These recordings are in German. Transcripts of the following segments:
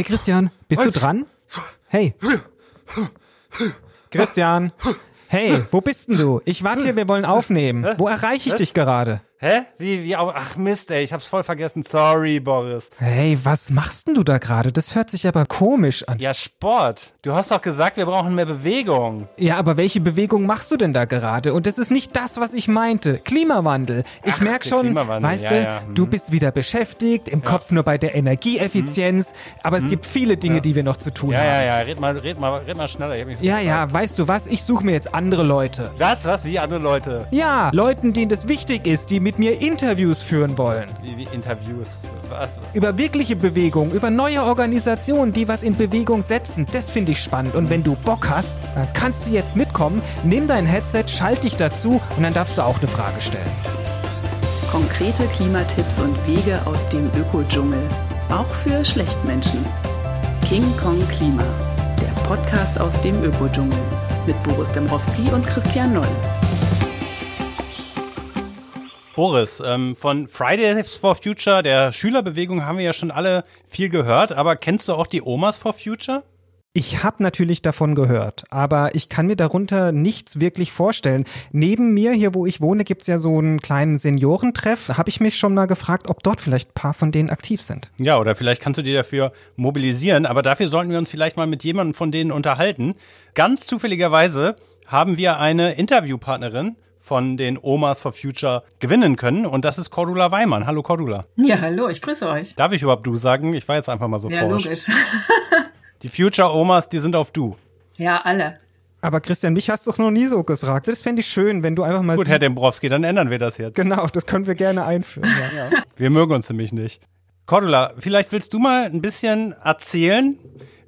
Hey Christian, bist du dran? Hey. Christian. Hey, wo bist denn du? Ich warte hier, wir wollen aufnehmen. Wo erreiche ich dich gerade? Hä? Wie, wie, ach Mist, ey, ich hab's voll vergessen. Sorry, Boris. Hey, was machst denn du da gerade? Das hört sich aber komisch an. Ja, Sport. Du hast doch gesagt, wir brauchen mehr Bewegung. Ja, aber welche Bewegung machst du denn da gerade? Und das ist nicht das, was ich meinte. Klimawandel. Ich Ach, merk schon, weißt ja, du, ja, hm. du bist wieder beschäftigt, im Kopf nur bei der Energieeffizienz. Aber es gibt viele Dinge, die wir noch zu tun Ja, haben. ja, ja, red mal, red mal, red mal schneller. Ja, ja, weißt du was? Ich suche mir jetzt andere Leute. Was, was, wie andere Leute? Ja, Leuten, denen das wichtig ist, die mit mir Interviews führen wollen. Wie, wie Interviews. Was? Über wirkliche Bewegung, über neue Organisationen, die was in Bewegung setzen. Das finde ich spannend. Und wenn du Bock hast, dann kannst du jetzt mitkommen, nimm dein Headset, schalt dich dazu und dann darfst du auch eine Frage stellen. Konkrete Klimatipps und Wege aus dem Ökodschungel. Auch für Schlechtmenschen. King Kong Klima. Der Podcast aus dem Ökodschungel. Mit Boris Dembrowski und Christian Noll. Boris, ähm, von Fridays for Future, der Schülerbewegung, haben wir ja schon alle viel gehört, aber kennst du auch die Omas for Future? Ich habe natürlich davon gehört, aber ich kann mir darunter nichts wirklich vorstellen. Neben mir, hier wo ich wohne, gibt's ja so einen kleinen Seniorentreff. Habe ich mich schon mal gefragt, ob dort vielleicht ein paar von denen aktiv sind. Ja, oder vielleicht kannst du dir dafür mobilisieren, aber dafür sollten wir uns vielleicht mal mit jemandem von denen unterhalten. Ganz zufälligerweise haben wir eine Interviewpartnerin von den Omas for Future gewinnen können und das ist Cordula Weimann. Hallo Cordula. Ja, hallo, ich grüße euch. Darf ich überhaupt du sagen? Ich war jetzt einfach mal so Ja, forsch. logisch. Die Future Omas, die sind auf du. ja, alle. Aber Christian, mich hast du doch noch nie so gefragt. Das fände ich schön, wenn du einfach mal Gut, Herr Dembrowski, dann ändern wir das jetzt. Genau, das können wir gerne einführen. Ja. Wir mögen uns nämlich nicht. Cordula, vielleicht willst du mal ein bisschen erzählen,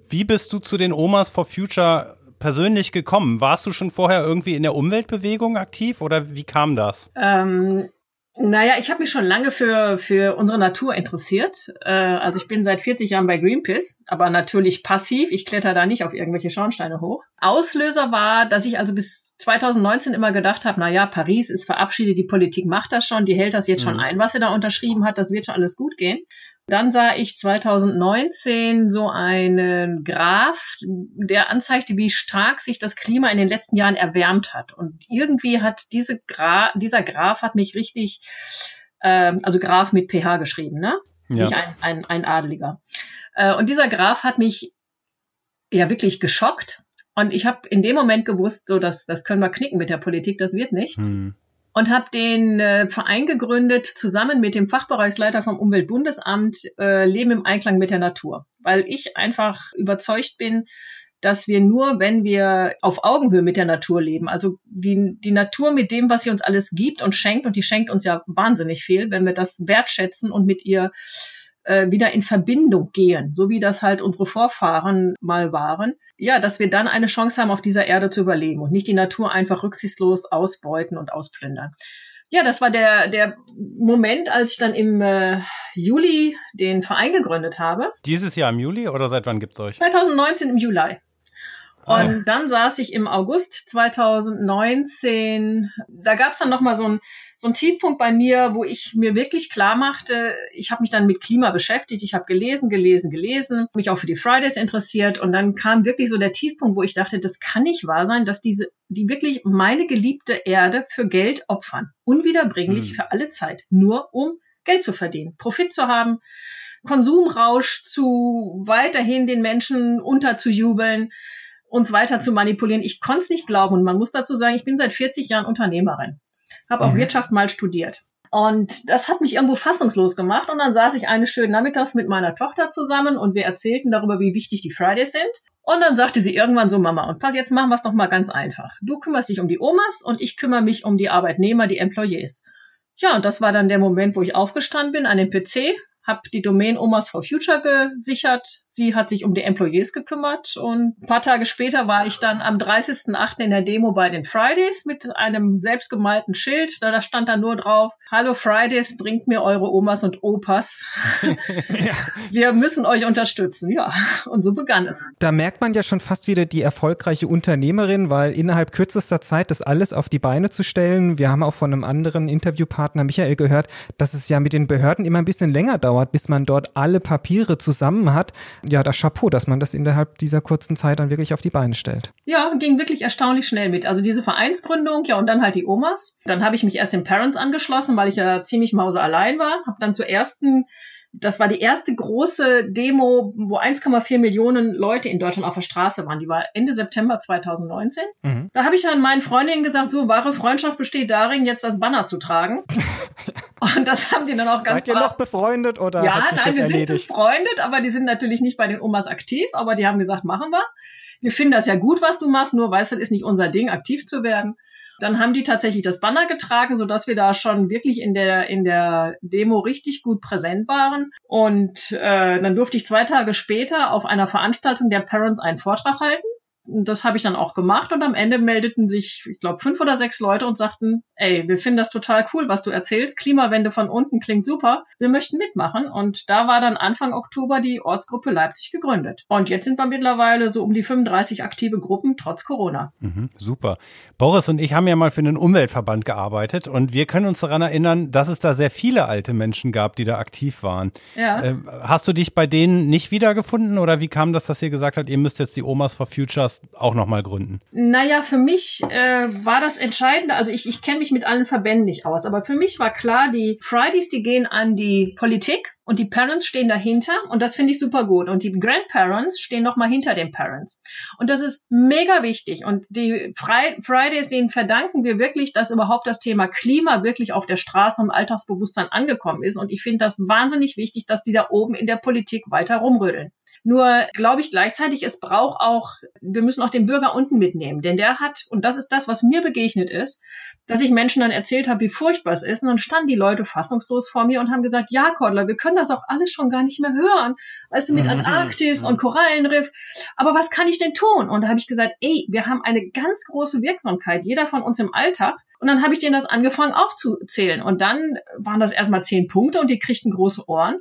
wie bist du zu den Omas for Future persönlich gekommen? Warst du schon vorher irgendwie in der Umweltbewegung aktiv oder wie kam das? Ähm, naja, ich habe mich schon lange für, für unsere Natur interessiert. Äh, also ich bin seit 40 Jahren bei Greenpeace, aber natürlich passiv. Ich kletter da nicht auf irgendwelche Schornsteine hoch. Auslöser war, dass ich also bis 2019 immer gedacht habe, na ja, Paris ist verabschiedet, die Politik macht das schon, die hält das jetzt schon Mhm. ein, was sie da unterschrieben hat, das wird schon alles gut gehen. Dann sah ich 2019 so einen Graph, der anzeigte, wie stark sich das Klima in den letzten Jahren erwärmt hat. Und irgendwie hat diese Gra dieser Graph hat mich richtig, ähm, also Graph mit PH geschrieben, ne? Ja. Nicht ein, ein, ein Adeliger. Äh, und dieser Graph hat mich ja wirklich geschockt. Und ich habe in dem Moment gewusst, so dass das können wir knicken mit der Politik, das wird nichts Hm. Und habe den äh, Verein gegründet zusammen mit dem Fachbereichsleiter vom Umweltbundesamt äh, Leben im Einklang mit der Natur, weil ich einfach überzeugt bin, dass wir nur, wenn wir auf Augenhöhe mit der Natur leben, also die, die Natur mit dem, was sie uns alles gibt und schenkt, und die schenkt uns ja wahnsinnig viel, wenn wir das wertschätzen und mit ihr äh, wieder in Verbindung gehen, so wie das halt unsere Vorfahren mal waren, ja, dass wir dann eine Chance haben, auf dieser Erde zu überleben und nicht die Natur einfach rücksichtslos ausbeuten und ausplündern. Ja, das war der, der Moment, als ich dann im äh, Juli den Verein gegründet habe. Dieses Jahr im Juli oder seit wann gibt's euch? 2019 im Juli. Und Ah, ja. dann saß ich im August 2019, da gab es dann nochmal so ein so ein Tiefpunkt bei mir, wo ich mir wirklich klar machte, ich habe mich dann mit Klima beschäftigt, ich habe gelesen, gelesen, gelesen, mich auch für die Fridays interessiert und dann kam wirklich so der Tiefpunkt, wo ich dachte, das kann nicht wahr sein, dass diese, die wirklich meine geliebte Erde für Geld opfern. Unwiederbringlich Hm. für alle Zeit. Nur um Geld zu verdienen, Profit zu haben, Konsumrausch zu weiterhin den Menschen unterzujubeln, uns weiter zu manipulieren. Ich konnte es nicht glauben und man muss dazu sagen, ich bin seit 40 Jahren Unternehmerin, habe auch Mhm. Wirtschaft mal studiert. Und das hat mich irgendwo fassungslos gemacht. Und dann saß ich eines schönen Nachmittags mit meiner Tochter zusammen und wir erzählten darüber, wie wichtig die Fridays sind. Und dann sagte sie irgendwann so, Mama, und pass, jetzt machen wir es doch mal ganz einfach. Du kümmerst dich um die Omas und ich kümmere mich um die Arbeitnehmer, die Employees. Ja, und das war dann der Moment, wo ich aufgestanden bin an dem PC, habe die Domain Omas for Future gesichert. Sie hat sich um die Employees gekümmert und ein paar Tage später war ich dann am 30.08. in der Demo bei den Fridays mit einem selbstgemalten Schild. Da, da stand dann nur drauf, Hallo Fridays, bringt mir eure Omas und Opas. Wir müssen euch unterstützen. Ja, und so begann es. Da merkt man ja schon fast wieder die erfolgreiche Unternehmerin, weil innerhalb kürzester Zeit das alles auf die Beine zu stellen. Wir haben auch von einem anderen Interviewpartner Michael gehört, dass es ja mit den Behörden immer ein bisschen länger dauert dauert, bis man dort alle Papiere zusammen hat. Ja, das Chapeau, dass man das innerhalb dieser kurzen Zeit dann wirklich auf die Beine stellt. Ja, ging wirklich erstaunlich schnell mit. Also diese Vereinsgründung, ja, und dann halt die Omas. Dann habe ich mich erst den Parents angeschlossen, weil ich ja ziemlich mause allein war. Habe dann zur ersten das war die erste große Demo, wo 1,4 Millionen Leute in Deutschland auf der Straße waren. Die war Ende September 2019. Mhm. Da habe ich an meinen Freundinnen gesagt, so wahre Freundschaft besteht darin, jetzt das Banner zu tragen. Und das haben die dann auch ganz Seid ihr noch befreundet oder ja, hat sich nein, das wir erledigt? sind befreundet, aber die sind natürlich nicht bei den Omas aktiv, aber die haben gesagt, machen wir. Wir finden das ja gut, was du machst, nur weißt du, ist nicht unser Ding, aktiv zu werden. Dann haben die tatsächlich das Banner getragen, so dass wir da schon wirklich in der in der Demo richtig gut präsent waren. Und äh, dann durfte ich zwei Tage später auf einer Veranstaltung der Parents einen Vortrag halten das habe ich dann auch gemacht und am Ende meldeten sich, ich glaube, fünf oder sechs Leute und sagten, ey, wir finden das total cool, was du erzählst. Klimawende von unten klingt super. Wir möchten mitmachen. Und da war dann Anfang Oktober die Ortsgruppe Leipzig gegründet. Und jetzt sind wir mittlerweile so um die 35 aktive Gruppen trotz Corona. Mhm, super. Boris und ich haben ja mal für den Umweltverband gearbeitet und wir können uns daran erinnern, dass es da sehr viele alte Menschen gab, die da aktiv waren. Ja. Äh, hast du dich bei denen nicht wiedergefunden oder wie kam das, dass ihr gesagt habt, ihr müsst jetzt die Omas for Futures das auch nochmal gründen? Naja, für mich äh, war das Entscheidende, also ich, ich kenne mich mit allen Verbänden nicht aus, aber für mich war klar, die Fridays, die gehen an die Politik und die Parents stehen dahinter und das finde ich super gut. Und die Grandparents stehen nochmal hinter den Parents. Und das ist mega wichtig. Und die Fridays, denen verdanken wir wirklich, dass überhaupt das Thema Klima wirklich auf der Straße und Alltagsbewusstsein angekommen ist. Und ich finde das wahnsinnig wichtig, dass die da oben in der Politik weiter rumrödeln. Nur glaube ich gleichzeitig, es braucht auch, wir müssen auch den Bürger unten mitnehmen, denn der hat, und das ist das, was mir begegnet ist, dass ich Menschen dann erzählt habe, wie furchtbar es ist, und dann standen die Leute fassungslos vor mir und haben gesagt, ja, Kordler, wir können das auch alles schon gar nicht mehr hören, weißt du, mit mhm. Antarktis und Korallenriff, aber was kann ich denn tun? Und da habe ich gesagt, ey, wir haben eine ganz große Wirksamkeit, jeder von uns im Alltag, und dann habe ich denen das angefangen aufzuzählen. Und dann waren das erstmal zehn Punkte und die kriegten große Ohren.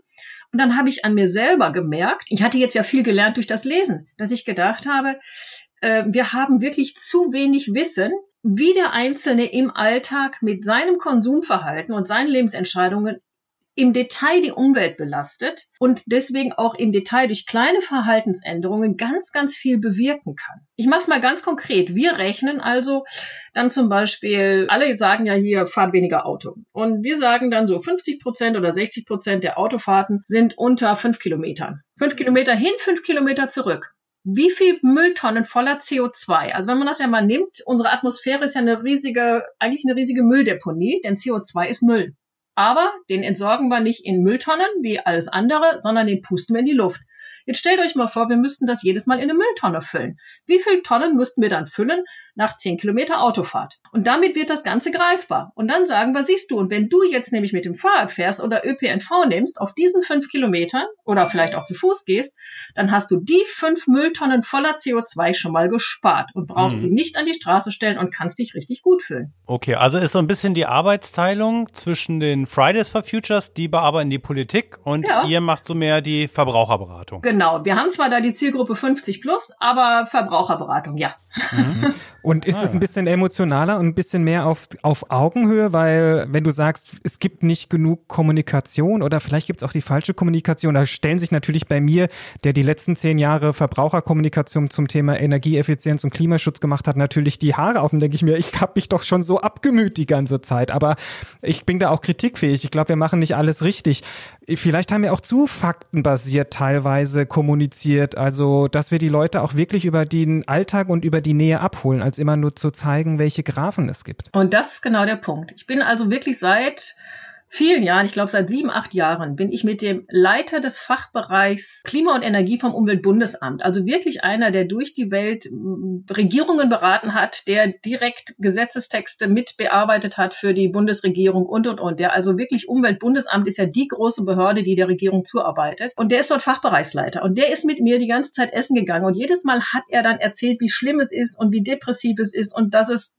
Und dann habe ich an mir selber gemerkt, ich hatte jetzt ja viel gelernt durch das Lesen, dass ich gedacht habe, äh, wir haben wirklich zu wenig Wissen, wie der Einzelne im Alltag mit seinem Konsumverhalten und seinen Lebensentscheidungen im Detail die Umwelt belastet und deswegen auch im Detail durch kleine Verhaltensänderungen ganz, ganz viel bewirken kann. Ich mache es mal ganz konkret. Wir rechnen also dann zum Beispiel, alle sagen ja hier, fahrt weniger Auto. Und wir sagen dann so 50 Prozent oder 60 Prozent der Autofahrten sind unter fünf Kilometern. Fünf Kilometer hin, fünf Kilometer zurück wie viel Mülltonnen voller CO2? Also wenn man das ja mal nimmt, unsere Atmosphäre ist ja eine riesige, eigentlich eine riesige Mülldeponie, denn CO2 ist Müll. Aber den entsorgen wir nicht in Mülltonnen wie alles andere, sondern den pusten wir in die Luft. Jetzt stellt euch mal vor, wir müssten das jedes Mal in eine Mülltonne füllen. Wie viele Tonnen müssten wir dann füllen nach 10 Kilometer Autofahrt? Und damit wird das Ganze greifbar. Und dann sagen wir, siehst du, und wenn du jetzt nämlich mit dem Fahrrad fährst oder ÖPNV nimmst, auf diesen 5 Kilometern oder vielleicht auch zu Fuß gehst, dann hast du die 5 Mülltonnen voller CO2 schon mal gespart und brauchst mhm. sie nicht an die Straße stellen und kannst dich richtig gut fühlen. Okay, also ist so ein bisschen die Arbeitsteilung zwischen den Fridays for Futures, die bearbeiten die Politik und ja. ihr macht so mehr die Verbraucherberatung. Genau, wir haben zwar da die Zielgruppe 50 plus, aber Verbraucherberatung, ja. Mhm. Und ist ah, es ein bisschen emotionaler und ein bisschen mehr auf, auf Augenhöhe, weil wenn du sagst, es gibt nicht genug Kommunikation oder vielleicht gibt es auch die falsche Kommunikation, da stellen sich natürlich bei mir, der die letzten zehn Jahre Verbraucherkommunikation zum Thema Energieeffizienz und Klimaschutz gemacht hat, natürlich die Haare auf und denke ich mir, ich habe mich doch schon so abgemüht die ganze Zeit. Aber ich bin da auch kritikfähig. Ich glaube, wir machen nicht alles richtig. Vielleicht haben wir auch zu faktenbasiert teilweise kommuniziert, also dass wir die Leute auch wirklich über den Alltag und über die Nähe abholen, als immer nur zu zeigen, welche Graphen es gibt. Und das ist genau der Punkt. Ich bin also wirklich seit vielen Jahren, ich glaube seit sieben, acht Jahren, bin ich mit dem Leiter des Fachbereichs Klima und Energie vom Umweltbundesamt, also wirklich einer, der durch die Welt Regierungen beraten hat, der direkt Gesetzestexte mitbearbeitet hat für die Bundesregierung und, und, und. Der also wirklich Umweltbundesamt ist ja die große Behörde, die der Regierung zuarbeitet. Und der ist dort Fachbereichsleiter. Und der ist mit mir die ganze Zeit essen gegangen. Und jedes Mal hat er dann erzählt, wie schlimm es ist und wie depressiv es ist und dass es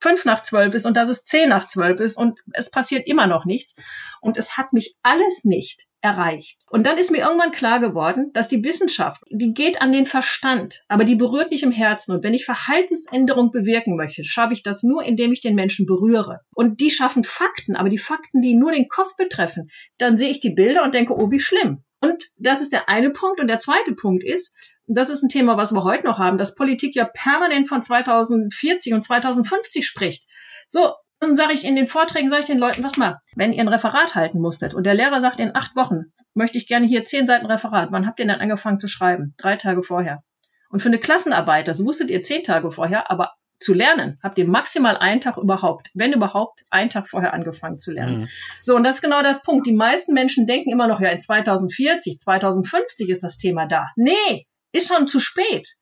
fünf nach zwölf ist und dass es zehn nach zwölf ist und es passiert immer noch nichts. Und es hat mich alles nicht erreicht. Und dann ist mir irgendwann klar geworden, dass die Wissenschaft, die geht an den Verstand, aber die berührt nicht im Herzen. Und wenn ich Verhaltensänderung bewirken möchte, schaffe ich das nur, indem ich den Menschen berühre. Und die schaffen Fakten, aber die Fakten, die nur den Kopf betreffen, dann sehe ich die Bilder und denke, oh, wie schlimm. Und das ist der eine Punkt. Und der zweite Punkt ist, das ist ein Thema, was wir heute noch haben, dass Politik ja permanent von 2040 und 2050 spricht. So, dann sage ich in den Vorträgen, sage ich den Leuten, sag mal, wenn ihr ein Referat halten musstet und der Lehrer sagt, in acht Wochen möchte ich gerne hier zehn Seiten Referat, wann habt ihr denn angefangen zu schreiben? Drei Tage vorher. Und für eine Klassenarbeit, das wusstet ihr zehn Tage vorher, aber zu lernen habt ihr maximal einen Tag überhaupt, wenn überhaupt, einen Tag vorher angefangen zu lernen. Mhm. So, und das ist genau der Punkt. Die meisten Menschen denken immer noch, ja, in 2040, 2050 ist das Thema da. Nee, ist schon zu spät.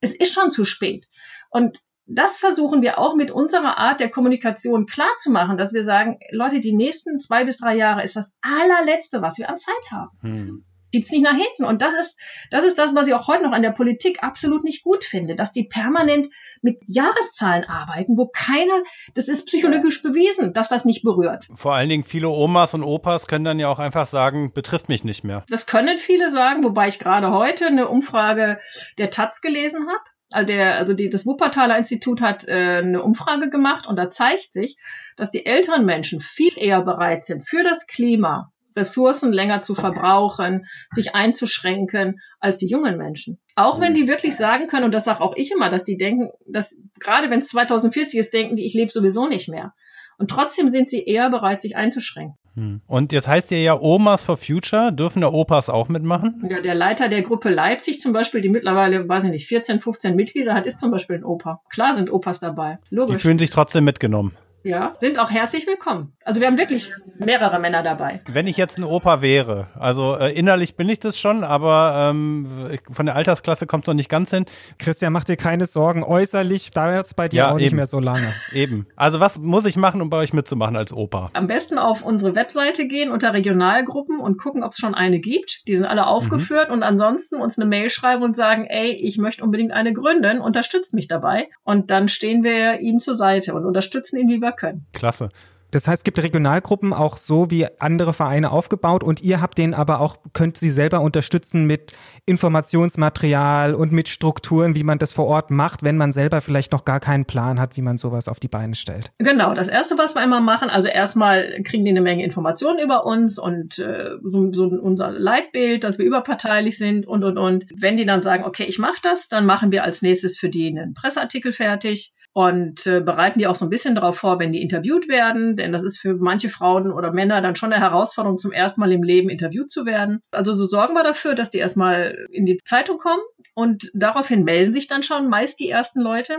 Es ist schon zu spät. Und das versuchen wir auch mit unserer Art der Kommunikation klarzumachen, dass wir sagen, Leute, die nächsten zwei bis drei Jahre ist das allerletzte, was wir an Zeit haben. Hm. Gibt's nicht nach hinten. Und das ist, das ist das, was ich auch heute noch an der Politik absolut nicht gut finde, dass die permanent mit Jahreszahlen arbeiten, wo keiner, das ist psychologisch bewiesen, dass das nicht berührt. Vor allen Dingen viele Omas und Opas können dann ja auch einfach sagen, betrifft mich nicht mehr. Das können viele sagen, wobei ich gerade heute eine Umfrage der Taz gelesen habe also, der, also die, das Wuppertaler Institut hat äh, eine Umfrage gemacht und da zeigt sich, dass die älteren Menschen viel eher bereit sind, für das Klima Ressourcen länger zu verbrauchen, sich einzuschränken, als die jungen Menschen. Auch wenn die wirklich sagen können, und das sage auch ich immer, dass die denken, dass gerade wenn es 2040 ist, denken die, ich lebe sowieso nicht mehr. Und trotzdem sind sie eher bereit, sich einzuschränken. Hm. Und jetzt heißt ihr ja Omas for Future. Dürfen da Opas auch mitmachen? Ja, der Leiter der Gruppe Leipzig zum Beispiel, die mittlerweile, weiß ich nicht, 14, 15 Mitglieder hat, ist zum Beispiel ein Opa. Klar sind Opas dabei. Logisch. Die fühlen sich trotzdem mitgenommen. Ja, sind auch herzlich willkommen. Also wir haben wirklich mehrere Männer dabei. Wenn ich jetzt ein Opa wäre, also äh, innerlich bin ich das schon, aber ähm, von der Altersklasse kommt es noch nicht ganz hin. Christian, mach dir keine Sorgen. Äußerlich dauert es bei dir ja, auch eben. nicht mehr so lange. Eben. Also was muss ich machen, um bei euch mitzumachen als Opa? Am besten auf unsere Webseite gehen unter Regionalgruppen und gucken, ob es schon eine gibt. Die sind alle aufgeführt mhm. und ansonsten uns eine Mail schreiben und sagen, ey, ich möchte unbedingt eine gründen, unterstützt mich dabei. Und dann stehen wir ihm zur Seite und unterstützen ihn, wie wir können. Klasse. Das heißt, es gibt Regionalgruppen auch so wie andere Vereine aufgebaut und ihr habt den aber auch, könnt sie selber unterstützen mit Informationsmaterial und mit Strukturen, wie man das vor Ort macht, wenn man selber vielleicht noch gar keinen Plan hat, wie man sowas auf die Beine stellt. Genau, das erste, was wir immer machen, also erstmal kriegen die eine Menge Informationen über uns und äh, so, so unser Leitbild, dass wir überparteilich sind und und und. Wenn die dann sagen, okay, ich mache das, dann machen wir als nächstes für die einen Presseartikel fertig und äh, bereiten die auch so ein bisschen darauf vor, wenn die interviewt werden, denn das ist für manche Frauen oder Männer dann schon eine Herausforderung, zum ersten Mal im Leben interviewt zu werden. Also so sorgen wir dafür, dass die erstmal in die Zeitung kommen und daraufhin melden sich dann schon meist die ersten Leute,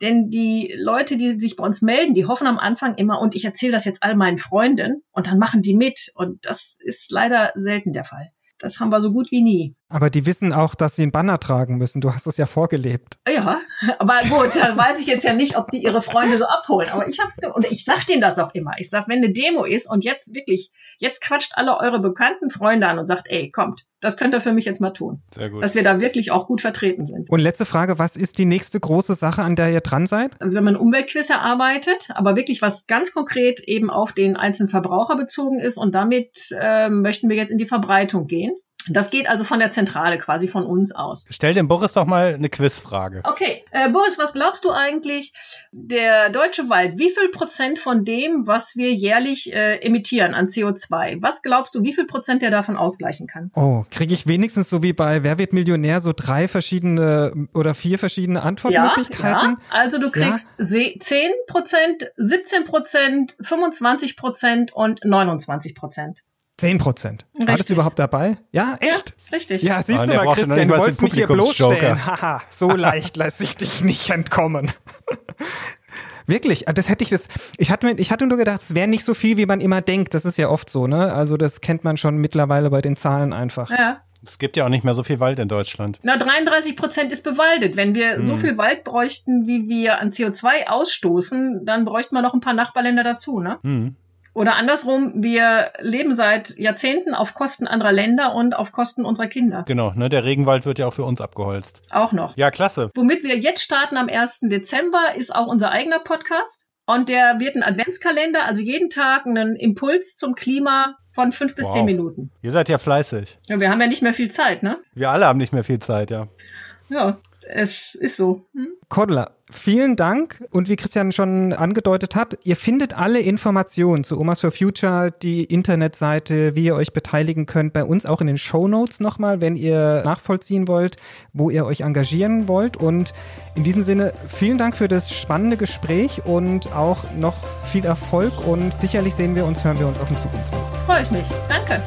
denn die Leute, die sich bei uns melden, die hoffen am Anfang immer, und ich erzähle das jetzt all meinen Freunden und dann machen die mit und das ist leider selten der Fall. Das haben wir so gut wie nie. Aber die wissen auch, dass sie einen Banner tragen müssen. Du hast es ja vorgelebt. Ja, aber gut, dann weiß ich jetzt ja nicht, ob die ihre Freunde so abholen. Aber ich hab's und ich sag denen das auch immer. Ich sag, wenn eine Demo ist und jetzt wirklich, jetzt quatscht alle eure bekannten Freunde an und sagt, ey, kommt, das könnt ihr für mich jetzt mal tun. Sehr gut. Dass wir da wirklich auch gut vertreten sind. Und letzte Frage, was ist die nächste große Sache, an der ihr dran seid? Also wenn man Umweltquiz erarbeitet, aber wirklich was ganz konkret eben auf den einzelnen Verbraucher bezogen ist und damit äh, möchten wir jetzt in die Verbreitung gehen. Das geht also von der Zentrale quasi von uns aus. Stell dem Boris doch mal eine Quizfrage. Okay, äh, Boris, was glaubst du eigentlich, der deutsche Wald, wie viel Prozent von dem, was wir jährlich äh, emittieren an CO2, was glaubst du, wie viel Prozent der davon ausgleichen kann? Oh, kriege ich wenigstens so wie bei Wer wird Millionär so drei verschiedene oder vier verschiedene Antwortmöglichkeiten? Ja, ja. also du kriegst ja. 10 Prozent, 17 Prozent, 25 Prozent und 29 Prozent. 10 Prozent. War das überhaupt dabei? Ja, echt? Richtig. Ja, siehst ah, du mal, Christian, du wolltest mich hier bloßstellen. Haha, so leicht lässt sich dich nicht entkommen. Wirklich, das hätte ich das. Ich hatte, ich hatte nur gedacht, es wäre nicht so viel, wie man immer denkt. Das ist ja oft so, ne? Also das kennt man schon mittlerweile bei den Zahlen einfach. Ja. Es gibt ja auch nicht mehr so viel Wald in Deutschland. Na, 33 Prozent ist bewaldet. Wenn wir hm. so viel Wald bräuchten, wie wir an CO2 ausstoßen, dann bräuchten wir noch ein paar Nachbarländer dazu, ne? Hm. Oder andersrum, wir leben seit Jahrzehnten auf Kosten anderer Länder und auf Kosten unserer Kinder. Genau, ne, der Regenwald wird ja auch für uns abgeholzt. Auch noch. Ja, klasse. Womit wir jetzt starten am 1. Dezember ist auch unser eigener Podcast. Und der wird ein Adventskalender, also jeden Tag einen Impuls zum Klima von fünf bis Wow. zehn Minuten. Ihr seid ja fleißig. Ja, wir haben ja nicht mehr viel Zeit, ne? Wir alle haben nicht mehr viel Zeit, ja. Ja, es ist so. Hm? Cordula, vielen Dank. Und wie Christian schon angedeutet hat, ihr findet alle Informationen zu Omas for Future, die Internetseite, wie ihr euch beteiligen könnt, bei uns auch in den Show Notes nochmal, wenn ihr nachvollziehen wollt, wo ihr euch engagieren wollt. Und in diesem Sinne, vielen Dank für das spannende Gespräch und auch noch viel Erfolg. Und sicherlich sehen wir uns, hören wir uns auch in Zukunft. Freue ich mich. Danke.